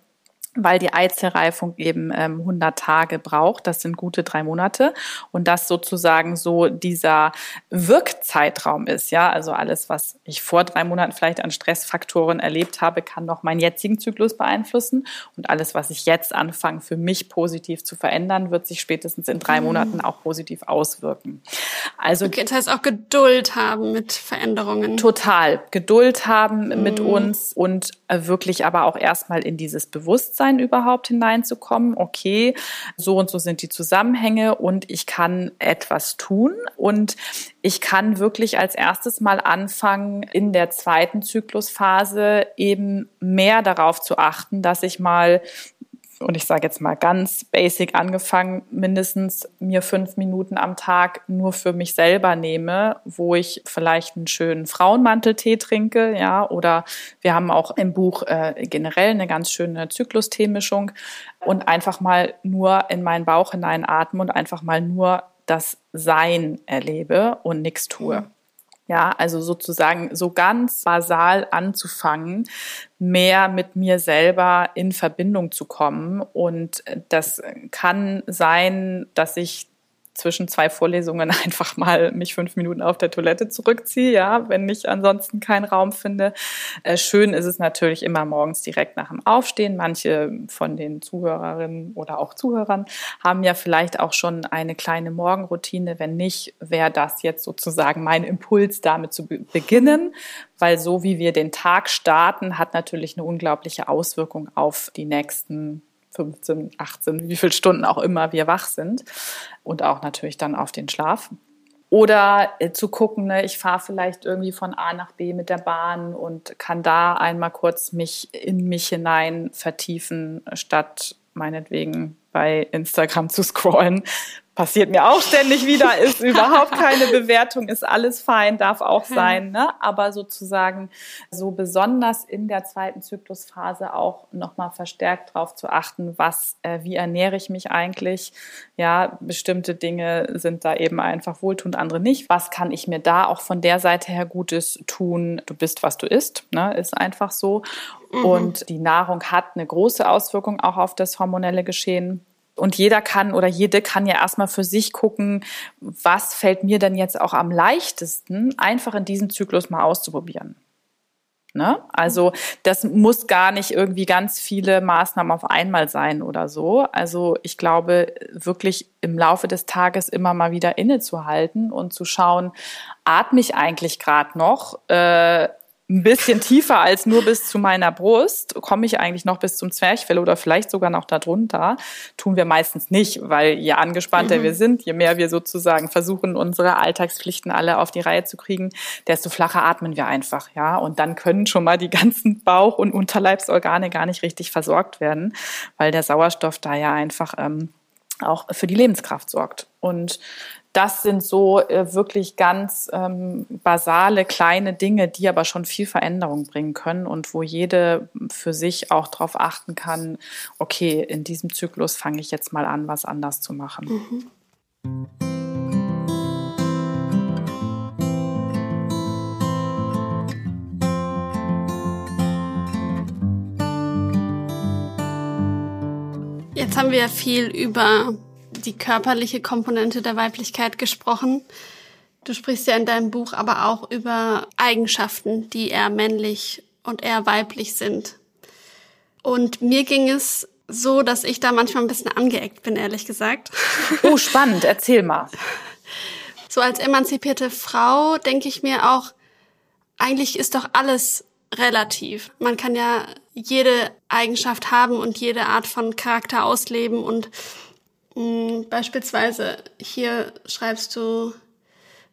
weil die Eizellreifung eben ähm, 100 Tage braucht. Das sind gute drei Monate und das sozusagen so dieser Wirkzeitraum ist. Ja, also alles, was ich vor drei Monaten vielleicht an Stressfaktoren erlebt habe, kann noch meinen jetzigen Zyklus beeinflussen und alles, was ich jetzt anfange, für mich positiv zu verändern, wird sich spätestens in drei mhm. Monaten auch positiv auswirken. Also okay, das heißt auch Geduld haben mit Veränderungen. Total Geduld haben mhm. mit uns und äh, wirklich aber auch erstmal in dieses Bewusstsein Bewusstsein überhaupt hineinzukommen. Okay, so und so sind die Zusammenhänge und ich kann etwas tun und ich kann wirklich als erstes mal anfangen, in der zweiten Zyklusphase eben mehr darauf zu achten, dass ich mal und ich sage jetzt mal ganz basic angefangen, mindestens mir fünf Minuten am Tag nur für mich selber nehme, wo ich vielleicht einen schönen Frauenmanteltee trinke, ja, oder wir haben auch im Buch äh, generell eine ganz schöne Zyklus-Teemischung und einfach mal nur in meinen Bauch hineinatme und einfach mal nur das Sein erlebe und nichts tue. Ja, also sozusagen so ganz basal anzufangen, mehr mit mir selber in Verbindung zu kommen. Und das kann sein, dass ich zwischen zwei Vorlesungen einfach mal mich fünf Minuten auf der Toilette zurückziehe, ja, wenn ich ansonsten keinen Raum finde. Äh, schön ist es natürlich immer morgens direkt nach dem Aufstehen. Manche von den Zuhörerinnen oder auch Zuhörern haben ja vielleicht auch schon eine kleine Morgenroutine. Wenn nicht, wäre das jetzt sozusagen mein Impuls, damit zu beginnen, weil so wie wir den Tag starten, hat natürlich eine unglaubliche Auswirkung auf die nächsten 15, 18, wie viele Stunden auch immer wir wach sind und auch natürlich dann auf den Schlaf. Oder äh, zu gucken, ne, ich fahre vielleicht irgendwie von A nach B mit der Bahn und kann da einmal kurz mich in mich hinein vertiefen, statt meinetwegen bei Instagram zu scrollen, passiert mir auch ständig wieder, ist überhaupt keine Bewertung, ist alles fein, darf auch sein, ne? aber sozusagen so besonders in der zweiten Zyklusphase auch nochmal verstärkt darauf zu achten, was, äh, wie ernähre ich mich eigentlich, ja, bestimmte Dinge sind da eben einfach wohltuend, andere nicht, was kann ich mir da auch von der Seite her Gutes tun, du bist, was du isst, ne? ist einfach so mhm. und die Nahrung hat eine große Auswirkung auch auf das hormonelle Geschehen und jeder kann oder jede kann ja erstmal für sich gucken, was fällt mir denn jetzt auch am leichtesten, einfach in diesem Zyklus mal auszuprobieren. Ne? Also das muss gar nicht irgendwie ganz viele Maßnahmen auf einmal sein oder so. Also ich glaube wirklich im Laufe des Tages immer mal wieder innezuhalten und zu schauen, atme ich eigentlich gerade noch? Äh, ein bisschen tiefer als nur bis zu meiner Brust, komme ich eigentlich noch bis zum Zwerchfell oder vielleicht sogar noch darunter. Tun wir meistens nicht, weil je angespannter mhm. wir sind, je mehr wir sozusagen versuchen, unsere Alltagspflichten alle auf die Reihe zu kriegen, desto flacher atmen wir einfach, ja. Und dann können schon mal die ganzen Bauch- und Unterleibsorgane gar nicht richtig versorgt werden, weil der Sauerstoff da ja einfach ähm, auch für die Lebenskraft sorgt. Und das sind so äh, wirklich ganz ähm, basale kleine Dinge, die aber schon viel Veränderung bringen können und wo jede für sich auch darauf achten kann, okay, in diesem Zyklus fange ich jetzt mal an, was anders zu machen. Mhm. Jetzt haben wir ja viel über die körperliche Komponente der Weiblichkeit gesprochen. Du sprichst ja in deinem Buch aber auch über Eigenschaften, die eher männlich und eher weiblich sind. Und mir ging es so, dass ich da manchmal ein bisschen angeeckt bin, ehrlich gesagt. Oh, spannend. Erzähl mal. So als emanzipierte Frau denke ich mir auch, eigentlich ist doch alles relativ. Man kann ja jede Eigenschaft haben und jede Art von Charakter ausleben und hm, beispielsweise hier schreibst du,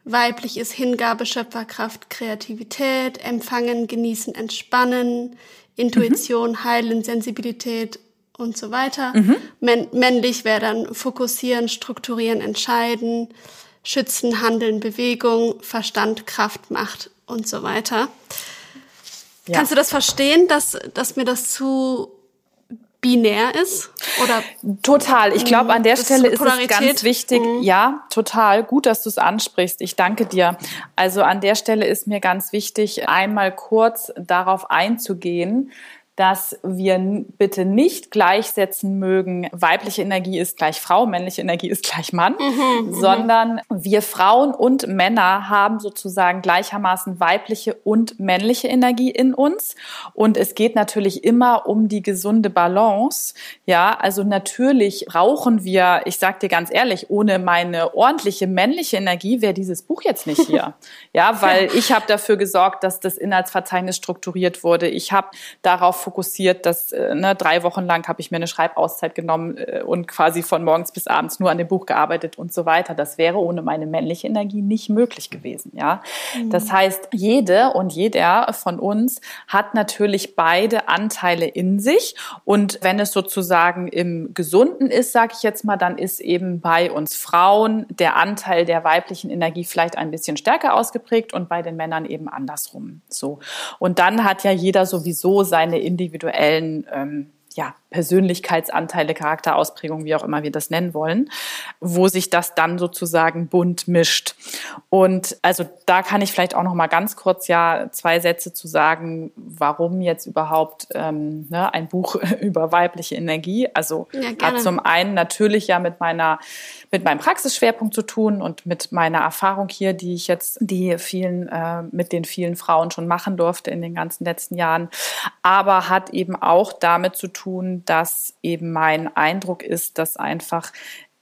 weiblich ist Hingabe, Schöpferkraft, Kreativität, Empfangen, Genießen, Entspannen, Intuition, mhm. Heilen, Sensibilität und so weiter. Mhm. Männ männlich wäre dann Fokussieren, Strukturieren, Entscheiden, Schützen, Handeln, Bewegung, Verstand, Kraft, Macht und so weiter. Ja. Kannst du das verstehen, dass, dass mir das zu binär ist? Oder total. Ich glaube, an der Stelle ist es ganz wichtig. Mhm. Ja, total. Gut, dass du es ansprichst. Ich danke dir. Also an der Stelle ist mir ganz wichtig, einmal kurz darauf einzugehen, dass wir bitte nicht gleichsetzen mögen, weibliche Energie ist gleich Frau, männliche Energie ist gleich Mann, mhm, mhm. sondern wir Frauen und Männer haben sozusagen gleichermaßen weibliche und männliche Energie in uns. Und es geht natürlich immer um die gesunde Balance. Ja, also natürlich brauchen wir, ich sag dir ganz ehrlich, ohne meine ordentliche männliche Energie wäre dieses Buch jetzt nicht hier. ja, weil ich habe dafür gesorgt, dass das Inhaltsverzeichnis strukturiert wurde. Ich habe darauf fokussiert, dass äh, ne, drei Wochen lang habe ich mir eine Schreibauszeit genommen äh, und quasi von morgens bis abends nur an dem Buch gearbeitet und so weiter. Das wäre ohne meine männliche Energie nicht möglich gewesen. Ja, mhm. das heißt, jede und jeder von uns hat natürlich beide Anteile in sich und wenn es sozusagen im Gesunden ist, sage ich jetzt mal, dann ist eben bei uns Frauen der Anteil der weiblichen Energie vielleicht ein bisschen stärker ausgeprägt und bei den Männern eben andersrum. So und dann hat ja jeder sowieso seine individuellen ähm, ja, Persönlichkeitsanteile, Charakterausprägung, wie auch immer wir das nennen wollen, wo sich das dann sozusagen bunt mischt. Und also da kann ich vielleicht auch noch mal ganz kurz ja zwei Sätze zu sagen, warum jetzt überhaupt ähm, ne, ein Buch über weibliche Energie. Also ja, hat zum einen natürlich ja mit meiner mit meinem Praxisschwerpunkt zu tun und mit meiner Erfahrung hier, die ich jetzt die vielen äh, mit den vielen Frauen schon machen durfte in den ganzen letzten Jahren, aber hat eben auch damit zu tun, dass eben mein Eindruck ist, dass einfach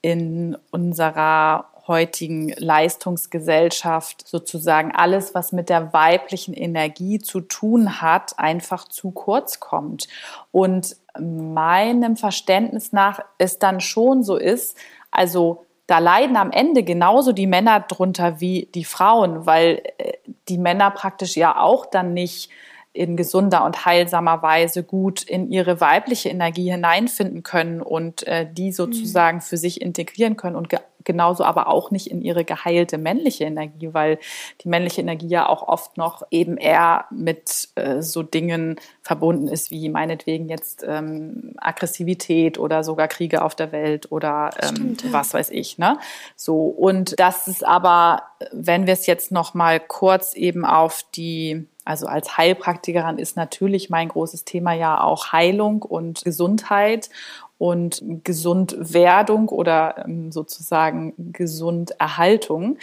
in unserer heutigen Leistungsgesellschaft sozusagen alles, was mit der weiblichen Energie zu tun hat, einfach zu kurz kommt. Und meinem Verständnis nach es dann schon so ist, also da leiden am Ende genauso die Männer drunter wie die Frauen, weil äh, die Männer praktisch ja auch dann nicht in gesunder und heilsamer Weise gut in ihre weibliche Energie hineinfinden können und äh, die mhm. sozusagen für sich integrieren können und ge genauso aber auch nicht in ihre geheilte männliche Energie, weil die männliche Energie ja auch oft noch eben eher mit äh, so Dingen verbunden ist, wie meinetwegen jetzt ähm, Aggressivität oder sogar Kriege auf der Welt oder ähm, Stimmt, ja. was weiß ich. Ne? So und das ist aber, wenn wir es jetzt noch mal kurz eben auf die also als Heilpraktikerin ist natürlich mein großes Thema ja auch Heilung und Gesundheit und Gesundwerdung oder ähm, sozusagen Gesunderhaltung.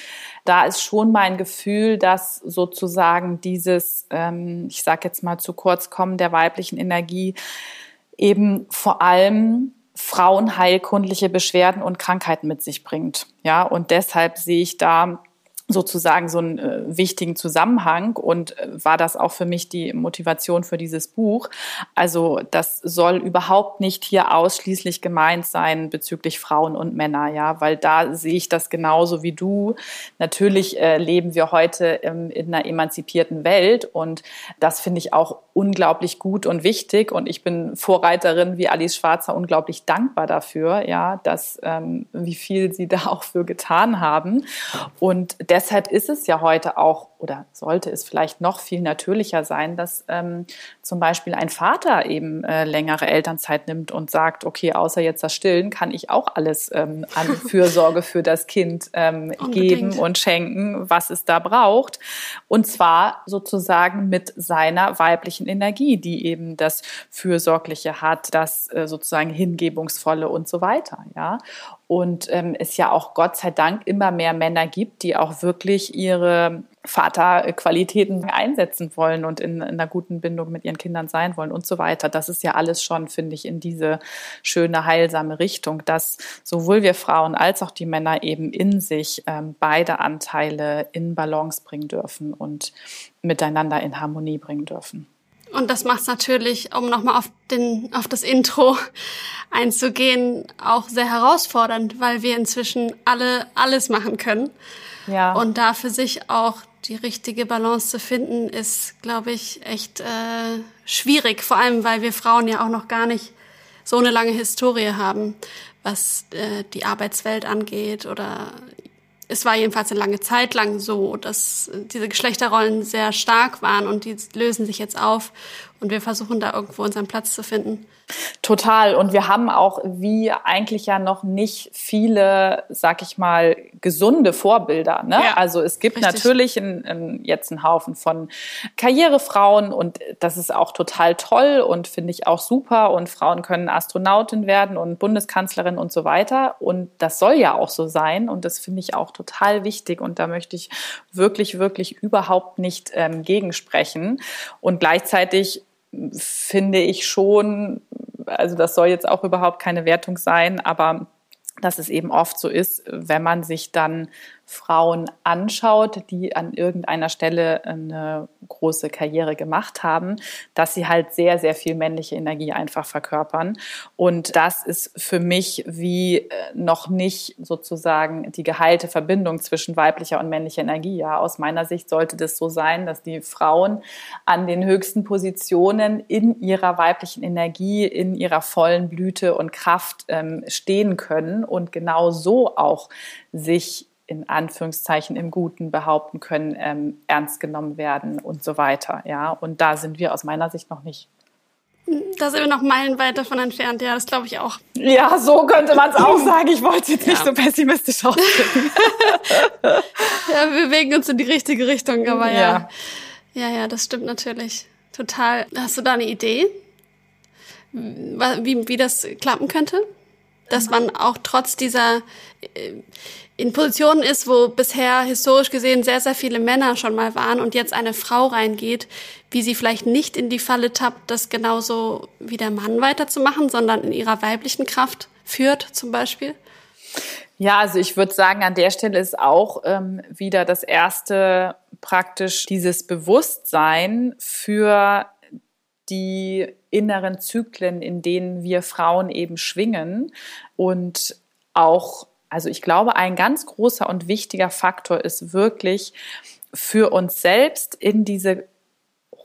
Da ist schon mein Gefühl, dass sozusagen dieses, ähm, ich sage jetzt mal zu kurz kommen der weiblichen Energie eben vor allem frauenheilkundliche Beschwerden und Krankheiten mit sich bringt. Ja, und deshalb sehe ich da sozusagen so einen äh, wichtigen Zusammenhang und äh, war das auch für mich die Motivation für dieses Buch. Also das soll überhaupt nicht hier ausschließlich gemeint sein bezüglich Frauen und Männer, ja, weil da sehe ich das genauso wie du. Natürlich äh, leben wir heute ähm, in einer emanzipierten Welt und das finde ich auch unglaublich gut und wichtig und ich bin Vorreiterin wie Alice Schwarzer unglaublich dankbar dafür, ja, dass ähm, wie viel sie da auch für getan haben und deshalb ist es ja heute auch oder sollte es vielleicht noch viel natürlicher sein, dass ähm, zum Beispiel ein Vater eben äh, längere Elternzeit nimmt und sagt, okay, außer jetzt das Stillen kann ich auch alles ähm, an Fürsorge für das Kind ähm, geben und schenken, was es da braucht. Und zwar sozusagen mit seiner weiblichen Energie, die eben das Fürsorgliche hat, das äh, sozusagen Hingebungsvolle und so weiter. Ja. Und ähm, es ja auch Gott sei Dank immer mehr Männer gibt, die auch wirklich ihre Vaterqualitäten einsetzen wollen und in, in, einer guten Bindung mit ihren Kindern sein wollen und so weiter. Das ist ja alles schon, finde ich, in diese schöne, heilsame Richtung, dass sowohl wir Frauen als auch die Männer eben in sich ähm, beide Anteile in Balance bringen dürfen und miteinander in Harmonie bringen dürfen. Und das macht es natürlich, um nochmal auf, den, auf das Intro einzugehen, auch sehr herausfordernd, weil wir inzwischen alle alles machen können. Ja. Und da für sich auch die richtige Balance zu finden, ist, glaube ich, echt äh, schwierig. Vor allem, weil wir Frauen ja auch noch gar nicht so eine lange Historie haben, was äh, die Arbeitswelt angeht. Oder es war jedenfalls eine lange Zeit lang so, dass diese Geschlechterrollen sehr stark waren und die lösen sich jetzt auf. Und wir versuchen da irgendwo unseren Platz zu finden. Total. Und wir haben auch, wie eigentlich ja noch nicht viele, sag ich mal, gesunde Vorbilder. Ne? Ja, also es gibt richtig. natürlich ein, ein, jetzt einen Haufen von Karrierefrauen und das ist auch total toll und finde ich auch super. Und Frauen können Astronautin werden und Bundeskanzlerin und so weiter. Und das soll ja auch so sein. Und das finde ich auch total wichtig. Und da möchte ich wirklich, wirklich überhaupt nicht ähm, gegensprechen. Und gleichzeitig finde ich schon, also das soll jetzt auch überhaupt keine Wertung sein, aber dass es eben oft so ist, wenn man sich dann Frauen anschaut, die an irgendeiner Stelle eine große Karriere gemacht haben, dass sie halt sehr, sehr viel männliche Energie einfach verkörpern. Und das ist für mich wie äh, noch nicht sozusagen die geheilte Verbindung zwischen weiblicher und männlicher Energie. Ja, aus meiner Sicht sollte das so sein, dass die Frauen an den höchsten Positionen in ihrer weiblichen Energie, in ihrer vollen Blüte und Kraft ähm, stehen können und genau so auch sich in Anführungszeichen im Guten behaupten können, ähm, ernst genommen werden und so weiter. Ja, und da sind wir aus meiner Sicht noch nicht. Da sind wir noch meilenweit davon entfernt, ja, das glaube ich auch. Ja, so könnte man es auch sagen. Ich wollte jetzt ja. nicht so pessimistisch ausdrücken. ja, wir bewegen uns in die richtige Richtung, aber ja. ja. Ja, ja, das stimmt natürlich. Total. Hast du da eine Idee, wie, wie das klappen könnte? Dass man auch trotz dieser äh, in Positionen ist, wo bisher historisch gesehen sehr, sehr viele Männer schon mal waren und jetzt eine Frau reingeht, wie sie vielleicht nicht in die Falle tappt, das genauso wie der Mann weiterzumachen, sondern in ihrer weiblichen Kraft führt zum Beispiel? Ja, also ich würde sagen, an der Stelle ist auch ähm, wieder das erste praktisch dieses Bewusstsein für die inneren Zyklen, in denen wir Frauen eben schwingen und auch also ich glaube, ein ganz großer und wichtiger Faktor ist wirklich für uns selbst in diese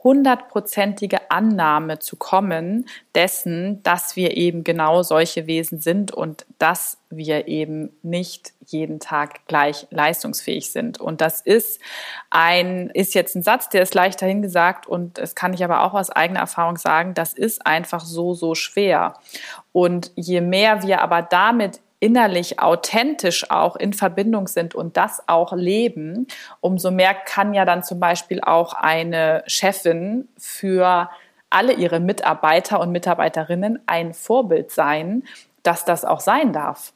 hundertprozentige Annahme zu kommen dessen, dass wir eben genau solche Wesen sind und dass wir eben nicht jeden Tag gleich leistungsfähig sind. Und das ist ein, ist jetzt ein Satz, der ist leicht dahingesagt und das kann ich aber auch aus eigener Erfahrung sagen, das ist einfach so, so schwer. Und je mehr wir aber damit innerlich authentisch auch in Verbindung sind und das auch leben, umso mehr kann ja dann zum Beispiel auch eine Chefin für alle ihre Mitarbeiter und Mitarbeiterinnen ein Vorbild sein, dass das auch sein darf.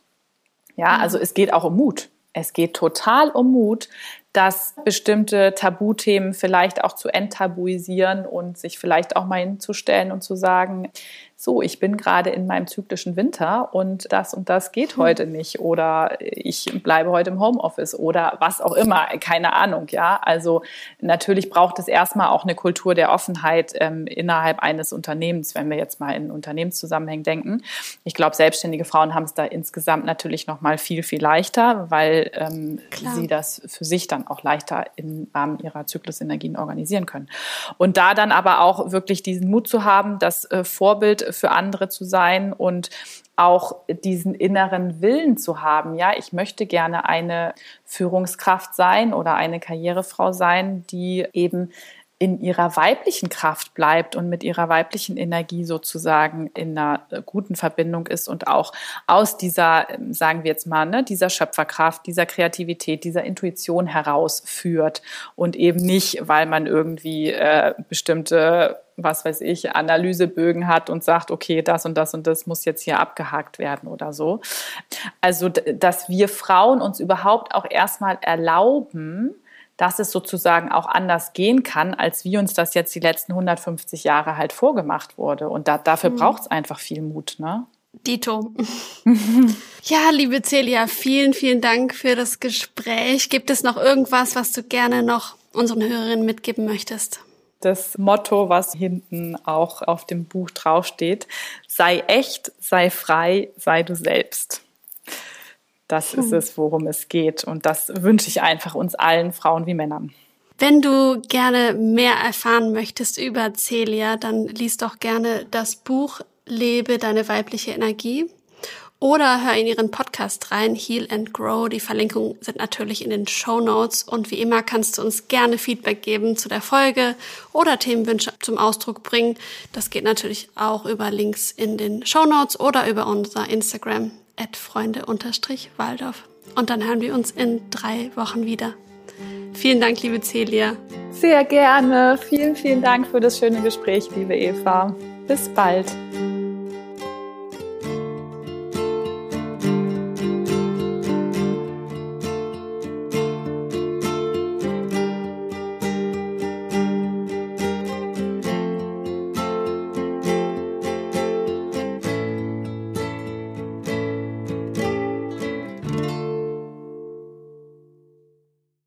Ja, mhm. also es geht auch um Mut. Es geht total um Mut, dass bestimmte Tabuthemen vielleicht auch zu enttabuisieren und sich vielleicht auch mal hinzustellen und zu sagen, so, ich bin gerade in meinem zyklischen Winter und das und das geht hm. heute nicht oder ich bleibe heute im Homeoffice oder was auch immer, keine Ahnung, ja. Also natürlich braucht es erstmal auch eine Kultur der Offenheit ähm, innerhalb eines Unternehmens, wenn wir jetzt mal in Unternehmenszusammenhängen denken. Ich glaube, selbstständige Frauen haben es da insgesamt natürlich noch mal viel, viel leichter, weil ähm, sie das für sich dann auch leichter im Rahmen ihrer Zyklusenergien organisieren können. Und da dann aber auch wirklich diesen Mut zu haben, das äh, Vorbild für andere zu sein und auch diesen inneren Willen zu haben. Ja, ich möchte gerne eine Führungskraft sein oder eine Karrierefrau sein, die eben in ihrer weiblichen Kraft bleibt und mit ihrer weiblichen Energie sozusagen in einer guten Verbindung ist und auch aus dieser, sagen wir jetzt mal, ne, dieser Schöpferkraft, dieser Kreativität, dieser Intuition herausführt und eben nicht, weil man irgendwie äh, bestimmte was weiß ich, Analysebögen hat und sagt, okay, das und das und das muss jetzt hier abgehakt werden oder so. Also, dass wir Frauen uns überhaupt auch erstmal erlauben, dass es sozusagen auch anders gehen kann, als wie uns das jetzt die letzten 150 Jahre halt vorgemacht wurde. Und da, dafür mhm. braucht es einfach viel Mut, ne? Dito. ja, liebe Celia, vielen, vielen Dank für das Gespräch. Gibt es noch irgendwas, was du gerne noch unseren Hörerinnen mitgeben möchtest? Das Motto, was hinten auch auf dem Buch draufsteht, sei echt, sei frei, sei du selbst. Das ist es, worum es geht. Und das wünsche ich einfach uns allen, Frauen wie Männern. Wenn du gerne mehr erfahren möchtest über Celia, dann liest doch gerne das Buch Lebe deine weibliche Energie. Oder hör in ihren Podcast rein, Heal and Grow. Die Verlinkungen sind natürlich in den Show Notes und wie immer kannst du uns gerne Feedback geben zu der Folge oder Themenwünsche zum Ausdruck bringen. Das geht natürlich auch über Links in den Show Notes oder über unser Instagram at freunde-waldorf. Und dann hören wir uns in drei Wochen wieder. Vielen Dank, liebe Celia. Sehr gerne. Vielen, vielen Dank für das schöne Gespräch, liebe Eva. Bis bald.